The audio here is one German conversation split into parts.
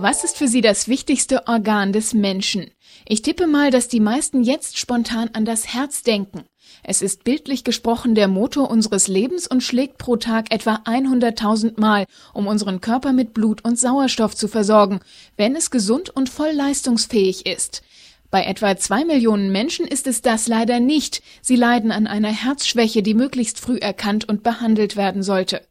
Was ist für Sie das wichtigste Organ des Menschen? Ich tippe mal, dass die meisten jetzt spontan an das Herz denken. Es ist bildlich gesprochen der Motor unseres Lebens und schlägt pro Tag etwa 100.000 Mal, um unseren Körper mit Blut und Sauerstoff zu versorgen, wenn es gesund und voll leistungsfähig ist. Bei etwa zwei Millionen Menschen ist es das leider nicht. Sie leiden an einer Herzschwäche, die möglichst früh erkannt und behandelt werden sollte.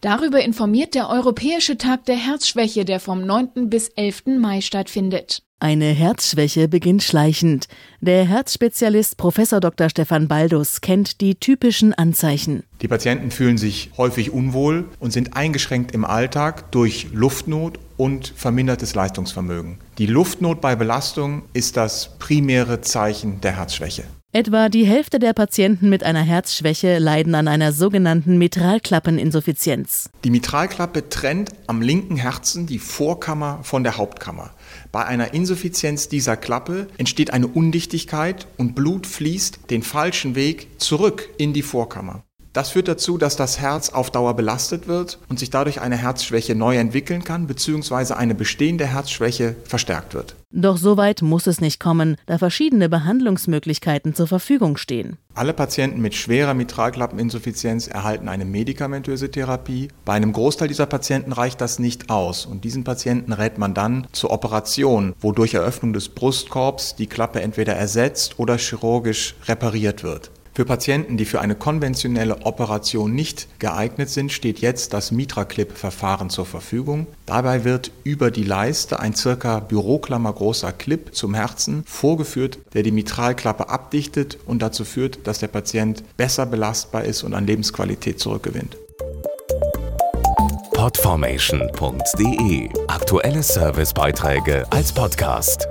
Darüber informiert der Europäische Tag der Herzschwäche, der vom 9. bis 11. Mai stattfindet. Eine Herzschwäche beginnt schleichend. Der Herzspezialist Prof. Dr. Stefan Baldus kennt die typischen Anzeichen. Die Patienten fühlen sich häufig unwohl und sind eingeschränkt im Alltag durch Luftnot und vermindertes Leistungsvermögen. Die Luftnot bei Belastung ist das primäre Zeichen der Herzschwäche. Etwa die Hälfte der Patienten mit einer Herzschwäche leiden an einer sogenannten Mitralklappeninsuffizienz. Die Mitralklappe trennt am linken Herzen die Vorkammer von der Hauptkammer. Bei einer Insuffizienz dieser Klappe entsteht eine Undichtigkeit und Blut fließt den falschen Weg zurück in die Vorkammer. Das führt dazu, dass das Herz auf Dauer belastet wird und sich dadurch eine Herzschwäche neu entwickeln kann, bzw. eine bestehende Herzschwäche verstärkt wird. Doch so weit muss es nicht kommen, da verschiedene Behandlungsmöglichkeiten zur Verfügung stehen. Alle Patienten mit schwerer Mitralklappeninsuffizienz erhalten eine medikamentöse Therapie. Bei einem Großteil dieser Patienten reicht das nicht aus und diesen Patienten rät man dann zur Operation, wo durch Eröffnung des Brustkorbs die Klappe entweder ersetzt oder chirurgisch repariert wird. Für Patienten, die für eine konventionelle Operation nicht geeignet sind, steht jetzt das MitraClip-Verfahren zur Verfügung. Dabei wird über die Leiste ein circa Büroklammer großer Clip zum Herzen vorgeführt, der die Mitralklappe abdichtet und dazu führt, dass der Patient besser belastbar ist und an Lebensqualität zurückgewinnt. Podformation.de Aktuelle Servicebeiträge als Podcast.